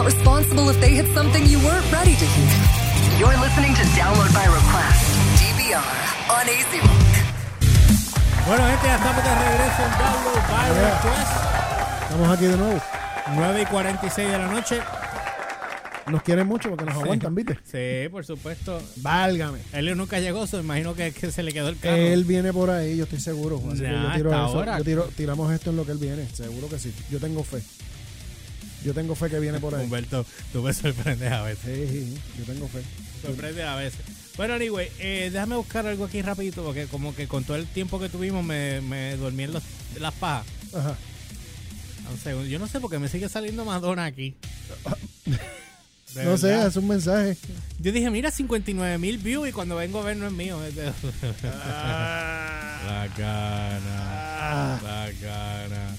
not responsible if they hit something you weren't ready to hear. You're listening to Download by Request, DVR, on AC Rock. Bueno, gente, ya estamos de regreso en Download by Yeah. Request. Estamos aquí de nuevo. 9 y 46 de la noche. Nos quieren mucho porque nos aguantan, ¿viste? Sí, por supuesto. Válgame. Elio nunca llegó, so imagino que, que se le quedó el carro. Él viene por ahí, yo estoy seguro. Así que Nah, yo tiro hasta eso. ahora. Yo tiro- tiramos esto en lo que él viene. Seguro que sí. Yo tengo fe. Yo tengo fe que viene por ahí. Humberto, tú me sorprendes a veces. Sí, sí, sí, yo tengo fe. Sorprendes a veces. Bueno, anyway, eh, déjame buscar algo aquí rapidito porque como que con todo el tiempo que tuvimos me, me dormí en los- las pajas. Ajá. Un segundo. Yo no sé por qué me sigue saliendo Madonna aquí. De no sé, es un mensaje. Yo dije, mira, 59 mil views y cuando vengo a ver no es mío. de- La gana. La gana.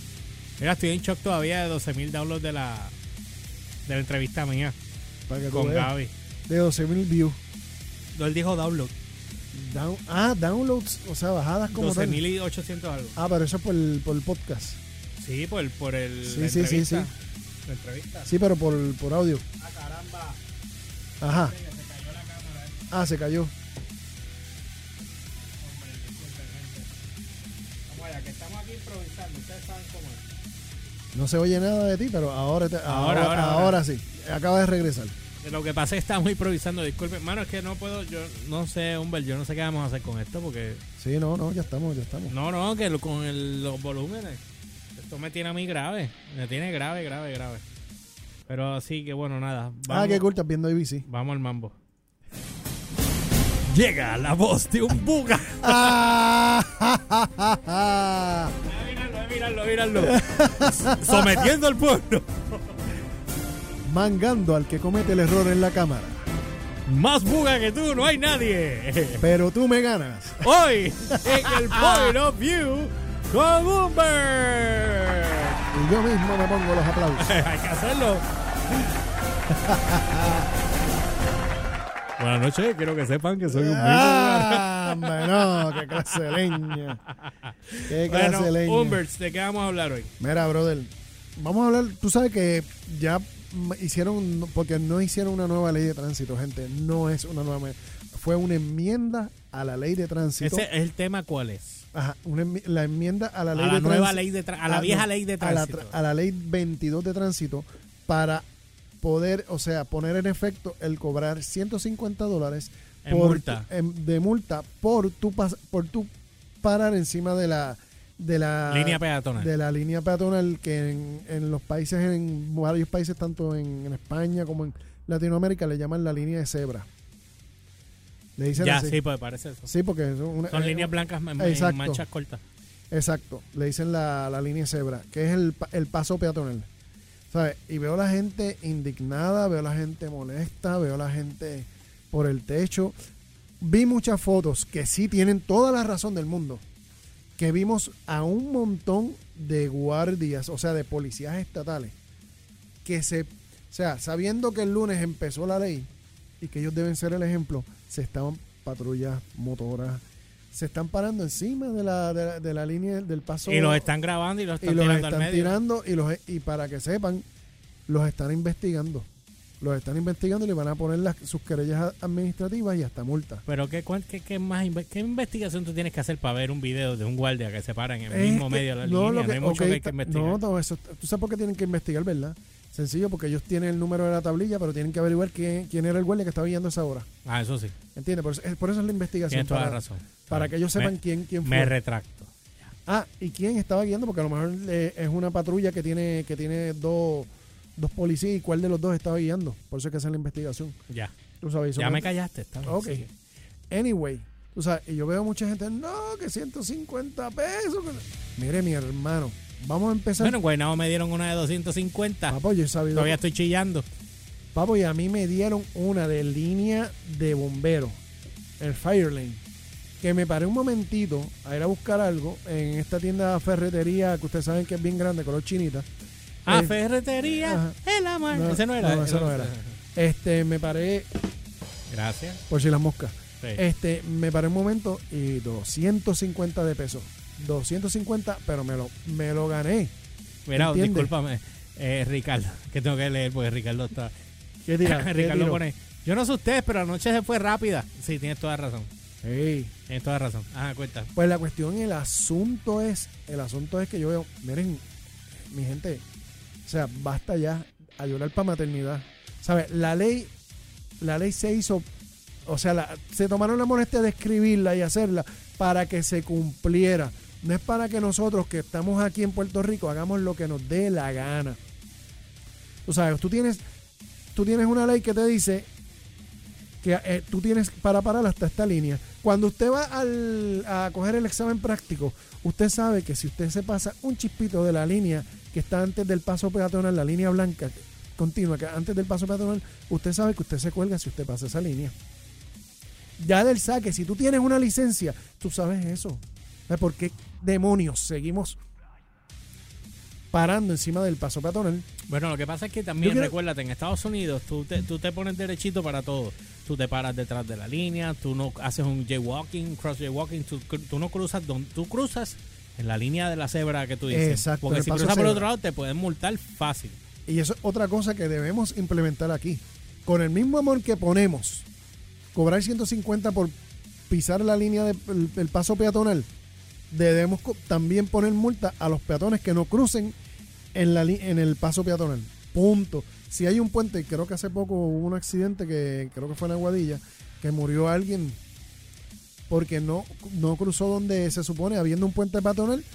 Mira, estoy en shock todavía de 12 mil downloads de la, de la entrevista mía Para que tú con veas. Gaby. De 12 mil views. No, él dijo download. Down- ah, downloads, o sea, bajadas como 12 tal. mil y 800 algo. Ah, pero eso es por el, por el podcast. Sí, por el, por el Sí, la sí, sí, entrevista. sí. La entrevista. Sí, pero por, por audio. Ah, caramba. Ajá. Se cayó la cámara. eh. Ah, se cayó. Hombre, disculpen, gente. Vamos allá, que estamos aquí improvisando. Ustedes saben cómo es. No se oye nada de ti, pero ahora, te- Ahora, ahora, ahora, ahora, ahora. sí. Acaba de regresar. Lo que pasa es que estamos improvisando. Disculpen, mano, es que no puedo. Yo no sé, Humber, yo no sé qué vamos a hacer con esto porque. Sí, no, no, ya estamos, ya estamos. No, no, que lo- con el- los volúmenes. Esto me tiene a mí grave. Me tiene grave, grave, grave. Pero así que bueno, nada. Ah, qué cool, estás viendo ABC. Vamos al mambo. Llega la voz de un buga. míralo, míralo. Sometiendo al pueblo. Mangando al que comete el error en la cámara. Más buga que tú, no hay nadie. Pero tú me ganas. Hoy, en el Point of View, con Humber. Y yo mismo me pongo los aplausos. Hay que hacerlo. Buenas noches, quiero que sepan que soy un Ah, hombre, no, qué clase de leña. Qué clase de leña. ¿de qué vamos a hablar hoy? Mira, brother, vamos a hablar, tú sabes que ya hicieron, porque no hicieron una nueva ley de tránsito, gente, no es una nueva, fue una enmienda a la ley de tránsito. Ese es el tema, ¿cuál es? Ajá, una la enmienda a la ley A la de nueva tránsito- ley de tra- a la Ah, vieja ley de a la tránsito. A la, ley 22 de tránsito para poder, o sea, poner en efecto el cobrar 150 dólares En multa. en- de multa por tu pas- por tu parar encima de la de la Línea peatonal. de la línea peatonal que en, en los países en varios países tanto en, en España como en Latinoamérica le llaman la línea de cebra. Le dicen ya, así. sí, pues parece eso. Sí, porque son, una- Son eh, líneas blancas en- en exacto. manchas cortas. Exacto, le dicen la, la línea cebra, que es el, el paso peatonal. ¿Sabes? Y veo la gente indignada, veo la gente molesta, veo la gente por el techo. Vi muchas fotos que sí tienen toda la razón del mundo. Que vimos a un montón de guardias, o sea, de policías estatales, que se, o sea, sabiendo que el lunes empezó la ley y que ellos deben ser el ejemplo, se estaban patrullas, motoras, se están parando encima de la, de la, de la línea del paso Y los están grabando y los y están los tirando al medio. tirando y los y para que sepan los están investigando los están investigando y le van a poner las, sus querellas administrativas y hasta multas Pero ¿qué, cuán- qué, qué más ¿qué investigación tú tienes que hacer para ver un video de un guardia que se para en el Es mismo que- medio de la no, línea? lo No que- hay mucho que hay que investigar. no, no, eso, tú sabes por qué tienen que investigar verdad sencillo porque ellos tienen el número de la tablilla pero tienen que averiguar quién, quién era el guardia que estaba guiando esa hora Ah, eso sí. ¿entiendes? por eso, es, por eso es la investigación Tienes toda para, la razón. Para que ellos sepan Me- quién, quién fue Me retracto. Ah, ¿y quién estaba guiando? Porque a lo mejor eh, es una patrulla que tiene que tiene dos, dos policías y cuál de los dos estaba guiando. Por eso hay que hacer la investigación. Ya. Tú sabes. Ya me callaste. Está bien, Ok. sigue. Anyway, tú sabes, y yo veo mucha gente, no, que 150 pesos. que- Mire, mi hermano, vamos a empezar. Bueno, en Guaynabo me dieron una de 250. Papo, yo he sabido. Todavía estoy chillando. Papo, y a mí me dieron una de línea de bombero, el Firelane, que me paré un momentito a ir a buscar algo en esta tienda de ferretería que ustedes saben que es bien grande, color chinita. Ah, Eh, ferretería. El amor. No, ese no era. no, ese no era. Este, me paré, Gracias. por si las moscas, Sí. este, me paré un momento y 250 de pesos. 250, pero me lo, me lo gané. Mira, ¿entiendes? discúlpame. Eh, Ricardo, que tengo que leer porque Ricardo está. ¿Qué Ricardo pone. Yo no sé ustedes, pero anoche se fue rápida. Sí, tienes toda razón. Tienes toda razón. Ajá, cuenta. Pues la cuestión, el asunto es, el asunto es que yo veo, miren, mi gente, o sea, basta ya a llorar para maternidad. ¿Sabes? La ley, la ley se hizo, o sea, la- se tomaron la molestia de escribirla y hacerla para que se cumpliera. No es para que nosotros que estamos aquí en Puerto Rico hagamos lo que nos dé la gana. Tú sabes, tú tienes, tú tienes una ley que te dice que eh, tú tienes para parar hasta esta línea. Cuando usted va a coger el examen práctico, usted sabe que si usted se pasa un chispito de la línea que está antes del paso peatonal, la línea blanca continua, que antes del paso peatonal, usted sabe que usted se cuelga si usted pasa esa línea. Ya del saque, si tú tienes una licencia, tú sabes eso. ¿Sabes ¿Por qué demonios seguimos parando encima del paso peatonal? Bueno, lo que pasa es que también, quiero- recuérdate, en Estados Unidos tú te, tú te pones derechito para todo. Tú te paras detrás de la línea, tú no haces un jaywalking, cross jaywalking, tú, tú no cruzas, don- tú cruzas en la línea de la cebra que tú dices. Exacto, Porque si cruzas por otro lado te pueden multar fácil. Y eso es otra cosa que debemos implementar aquí. Con el mismo amor que ponemos, cobrar 150 por pisar la línea del el paso peatonal, debemos también poner multa a los peatones que no crucen en, la, en el paso peatonal. Punto. Si hay un puente, creo que hace poco hubo un accidente que creo que fue en Aguadilla, que murió alguien porque no, no cruzó donde se supone, habiendo un puente peatonal,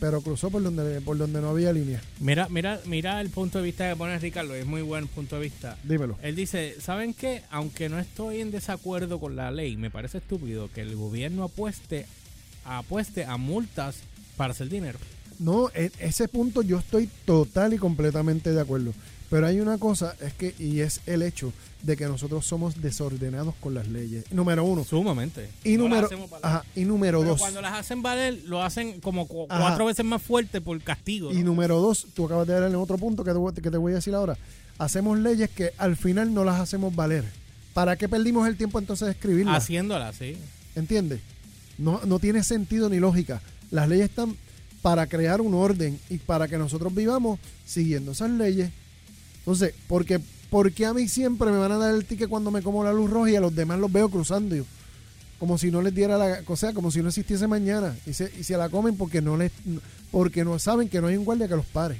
pero cruzó por donde, por donde no había línea. Mira, mira, mira el punto de vista que pone Ricardo, es muy buen punto de vista. Dímelo. Él dice, ¿saben qué? Aunque no estoy en desacuerdo con la ley, me parece estúpido que el gobierno apueste, apueste a multas para hacer dinero. No, en ese punto yo estoy total y completamente de acuerdo. Pero hay una cosa, es que, y es el hecho de que nosotros somos desordenados con las leyes. Número uno. Sumamente. Y No número, ajá, y número Pero dos. cuando las hacen valer, lo hacen como cu- Ajá. cuatro veces más fuerte por castigo. ¿no? Y número dos, tú acabas de dar en otro punto que te, voy- que te voy a decir ahora. Hacemos leyes que al final no las hacemos valer. ¿Para qué perdimos el tiempo entonces de escribirlas? Haciéndolas, sí. ¿Entiendes? No, no tiene sentido ni lógica. Las leyes están para crear un orden y para que nosotros vivamos siguiendo esas leyes. Entonces, porque, ¿por qué a mí siempre me van a dar el ticket cuando me como la luz roja y a los demás los veo cruzando? yo? Como si no les diera la... O sea, como si no existiese mañana. Y se, y se la comen porque no les porque no saben que no hay un guardia que los pare.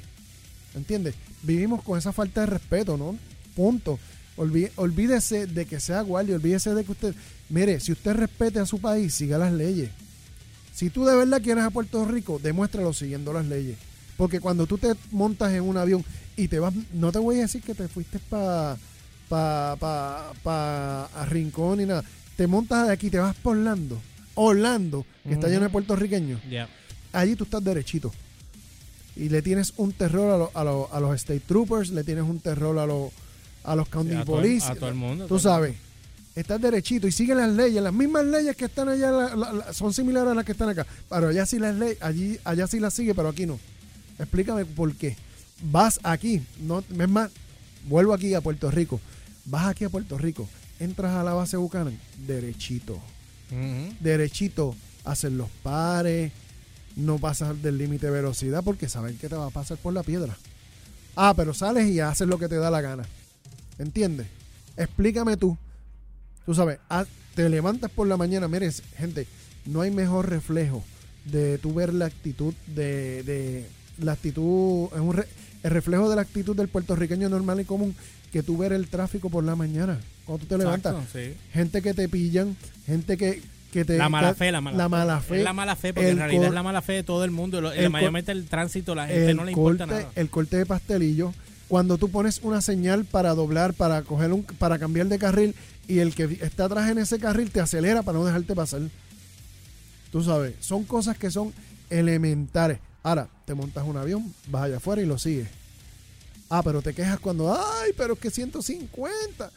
¿Entiendes? Vivimos con esa falta de respeto, ¿no? Punto. Olví- olvídese de que sea guardia, olvídese de que usted... Mire, si usted respete a su país, siga las leyes. Si tú de verdad quieres a Puerto Rico, demuéstralo siguiendo las leyes. Porque cuando tú te montas en un avión y te vas, no te voy a decir que te fuiste para pa, pa, pa a Rincón ni nada. Te montas de aquí, te vas por Orlando. Orlando, que está lleno de puertorriqueños. Allí tú estás derechito. Y le tienes un terror a, lo- a, lo- a los State Troopers, le tienes un terror a, lo- a los County a, todo, el- Police. a todo el mundo. Tú sabes, estás derechito y sigue las leyes, las mismas leyes que están allá la- la- la- son similares a las que están acá. Pero allá sí las leyes, allí, allá sí las sigue, pero aquí no. Explícame por qué. Vas aquí, no, es más, vuelvo aquí a Puerto Rico. Vas aquí a Puerto Rico, entras a la base Buchanan, derechito. Derechito, hacer los pares, no pasas del límite de velocidad porque saben que te va a pasar por la piedra. Ah, pero sales y haces lo que te da la gana. ¿Entiendes? Explícame tú. Tú sabes, te levantas por la mañana. Mires, gente, no hay mejor reflejo de tú ver la actitud de, de la actitud, es un re- el reflejo de la actitud del puertorriqueño normal y común que tú ver el tráfico por la mañana. Cuando tú te levantas, sí. gente que te pillan, gente que, que te... La mala fe, la mala, la mala fe. Es la mala fe, porque en realidad es la mala fe de todo el mundo. el cor- mayormente el tránsito, la gente no le importa corte, nada. el corte de pastelillo, cuando tú pones una señal para doblar, para coger un, para cambiar de carril y el que está atrás en ese carril te acelera para no dejarte pasar. Tú sabes, son cosas que son elementares. Ahora, te montas un avión, vas allá afuera y lo sigues. Ah, pero te quejas cuando, ay, pero es que 150.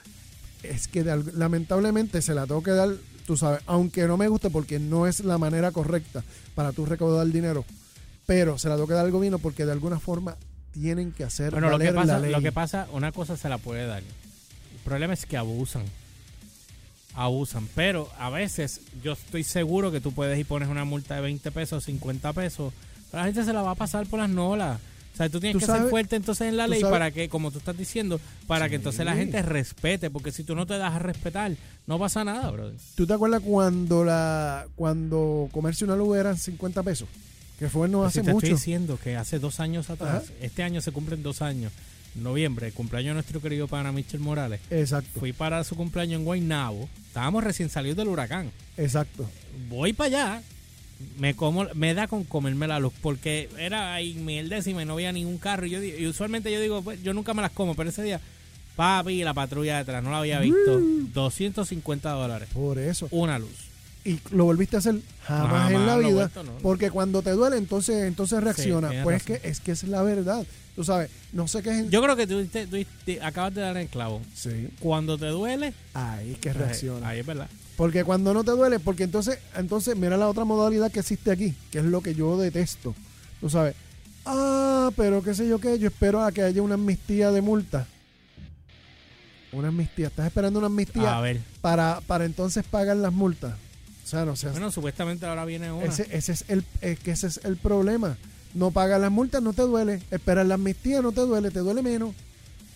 Es que lamentablemente se la tengo que dar, tú sabes, aunque no me guste porque no es la manera correcta para tú recaudar dinero, pero se la tengo que dar al gobierno porque de alguna forma tienen que hacer Bueno, lo que, pasa, la ley. lo que pasa, una cosa se la puede dar. El problema es que abusan. Abusan. Pero a veces yo estoy seguro que tú puedes y pones una multa de 20 pesos, 50 pesos. Pero la gente se la va a pasar por las nolas. O sea, tú tienes Tú que ser fuerte entonces en la ley sabes- para que, como tú estás diciendo, para que entonces la gente respete, porque si tú no te das a respetar, no pasa nada, brother. ¿Tú te acuerdas cuando la cuando comerse una luz eran 50 pesos? Que fue no Pues hace si te mucho. estoy diciendo que hace dos años atrás, Ajá. este año se cumplen dos años, noviembre, cumpleaños de nuestro querido pana Michel Morales. Exacto, Fui para su cumpleaños en Guaynabo. Estábamos recién salidos del huracán. exacto. Voy para allá. Me como, me da con comerme la luz porque era ahí mil décimas y no había ningún carro. Y, yo, y usualmente yo digo, pues, yo nunca me las como, pero ese día, papi, la patrulla detrás, no la había visto. 250 dólares. Por eso. Una luz. Y lo volviste a hacer jamás, Jamás en la vida. vuelto, no. Porque cuando te duele, entonces entonces reacciona. pues razón. que es que es la verdad. Tú sabes, no sé qué es. Yo creo que tú, diste- acabas de dar el clavo. Sí, Cuando te duele, ahí es que pues, reacciona. ahí es verdad. Porque cuando no te duele, porque entonces, entonces mira la otra modalidad que existe aquí, que es lo que yo detesto. Tú sabes, ah, pero qué sé yo qué, yo espero a que haya una amnistía de multa. Una amnistía, estás esperando una amnistía A ver. para, para entonces pagar las multas. O sea, no sé. Bueno, supuestamente ahora viene una. ese, ese es el, es que ese es el problema. No pagas las multas, no te duele. Esperar la amnistía, no te duele, te duele menos.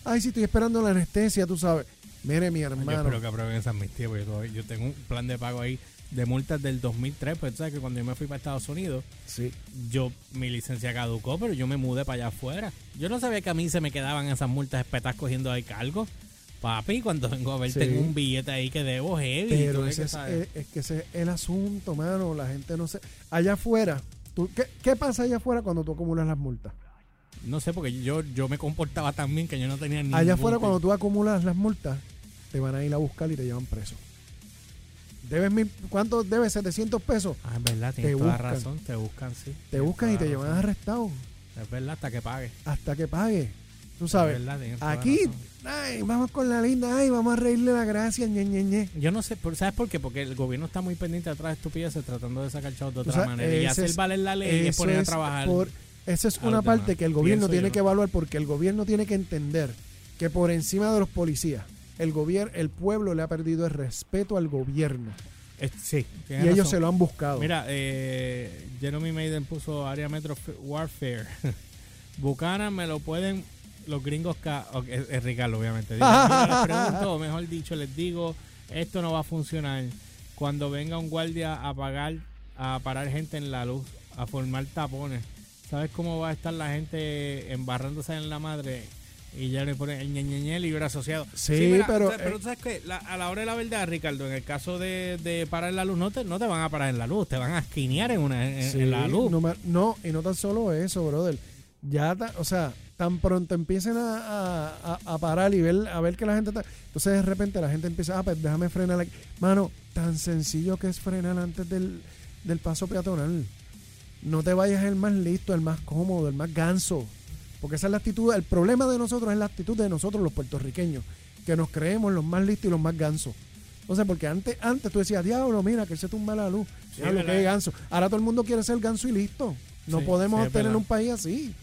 Ay, si estoy esperando la anestesia, tú sabes. Mire, mi Yo hermano. espero que aprueben esa amnistía, porque yo, todavía- yo tengo un plan de pago ahí de multas del 2003, pues tú sabes que cuando yo me fui para Estados Unidos, Sí. yo mi licencia caducó, pero yo me mudé para allá afuera. Yo no sabía que a mí se me quedaban esas multas espetas cogiendo ahí cargo. Papi, cuando vengo a ver, Sí. tengo un billete ahí que debo heavy. Pero ese que es, sabes. es- es que ese es el asunto, mano. La gente no sé. Allá afuera, tú, ¿qué, qué pasa allá afuera cuando tú acumulas las multas? No sé, porque yo, yo me comportaba tan bien que yo no tenía ni. Allá afuera, cuando tú acumulas las multas, te van a ir a buscar y te llevan preso. Debes mil, ¿Cuánto debes? 700 pesos. Ah, es verdad, tienes Te toda buscan. razón, te buscan, sí. Te buscan y te razón. llevan arrestado Es verdad, hasta que pague. hasta que pagues. Tú sabes. Es verdad, Aquí, ay, vamos con la linda, ay, vamos a reírle la gracia, ñe, ñe, ñe. Yo no sé, ¿sabes por qué? Porque el gobierno está muy pendiente de otras estupideces tratando de sacar chavos de otra manera. Y hacer es- valer la ley y poner a trabajar. por- esa es una parte demás. que el gobierno Pienso tiene yo. que evaluar porque el gobierno tiene que entender que por encima de los policías, el gobierno, el pueblo le ha perdido el respeto al gobierno sí, y ellos razón. se lo han buscado. Mira, eh, Jeremy Maiden puso área Metro Warfare. Bucana me lo pueden los gringos. ca- es, es Ricardo, obviamente. "Mira, les pregunto, o mejor dicho, les digo, esto no va a funcionar. Cuando venga un guardia a pagar, a parar gente en la luz, a formar tapones, ¿sabes cómo va a estar la gente embarrándose en la madre? Y ya le pone el ñeñeñe libre asociado. Sí, pero, o sea, pero eh, tú sabes que la- a la hora de la verdad, Ricardo, en el caso de, de parar la luz, no te, no te van a parar en la luz, te van a esquinear en, una, en, la luz. No, y no tan solo eso, brother. Ya, ta- o sea, tan pronto empiecen a, a- a- a parar y ver, a ver que la gente está. Entonces de repente la gente empieza, ah, pues déjame frenar aquí. Mano, tan sencillo que es frenar antes del, del paso peatonal. No te vayas el más listo, el más cómodo, el más ganso. Porque esa es la actitud. El problema de nosotros es la actitud de nosotros, los puertorriqueños, que nos creemos los más listos y los más gansos. Sea, porque antes, antes tú decías, diablo, mira, que él se tumba la luz. Sí, Diablo, ganso. Ahora todo el mundo quiere ser ganso y listo. No Sí, podemos sí, tener un país así.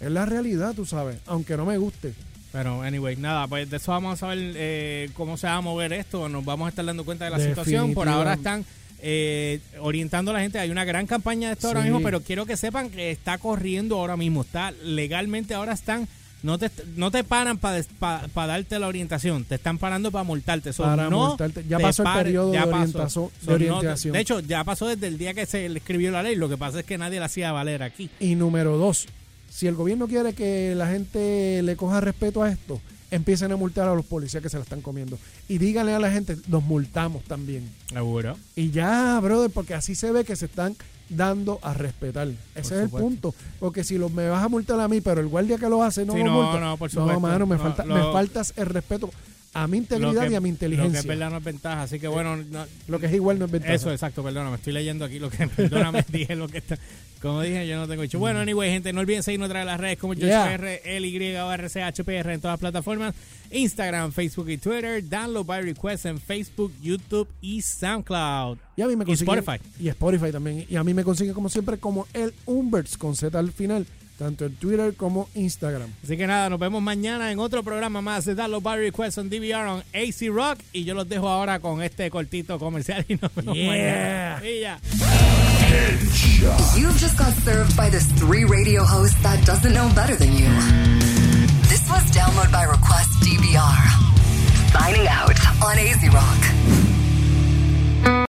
Es la realidad, tú sabes. Aunque no me guste. Pero, anyway, nada, pues de eso vamos a saber eh, cómo se va a mover esto. Nos vamos a estar dando cuenta de la situación. Por ahora están eh, orientando a la gente. Hay una gran campaña de esto ahora mismo, pero quiero que sepan que está corriendo ahora mismo. Está legalmente, ahora están. No te, no te paran para darte la orientación, te están parando para multarte. So, Para no multarte. Ya pasó el periodo ya de no orientación. de hecho, ya pasó desde el día que se le escribió la ley. Lo que pasa es que nadie la hacía valer aquí. Y número dos, si el gobierno quiere que la gente le coja respeto a esto, empiecen a multar a los policías que se la están comiendo. Y díganle a la gente, los multamos también. Seguro. Y ya, brother, porque así se ve que se están dando a respetar. Ese es el punto. Porque si lo, me vas a multar a mí, pero el guardia que lo hace no Sí, lo no, multa. no, por supuesto. mano, me, No, falta, lo- me faltas el respeto a mi integridad que- y a mi Lo que inteligencia. es verdad no es ventaja. Así que bueno, no- Lo que es igual no es ventaja. Eso, exacto, perdóname, estoy leyendo aquí lo que, perdóname, dije lo que está, como dije, yo no tengo dicho. Bueno, anyway, gente, no olviden seguirnos de las redes como George Yeah. PR, LY o RCHPR en todas las plataformas, Instagram, Facebook y Twitter, download by request en Facebook, YouTube y SoundCloud. Y a mí me Y consiguen- Spotify. Y Spotify también. Y a mí me consigue como siempre como el Umberts con Z al final, tanto en Twitter como Instagram. Así que nada, nos vemos mañana en otro programa más de Download by Request on DVR on AC Rock y yo los dejo ahora con este cortito comercial y nos vemos Yeah. mañana. Y ya. You've just got served by this three radio host that doesn't know better than you. This was Download by Request DBR. Signing out on AZ Rock.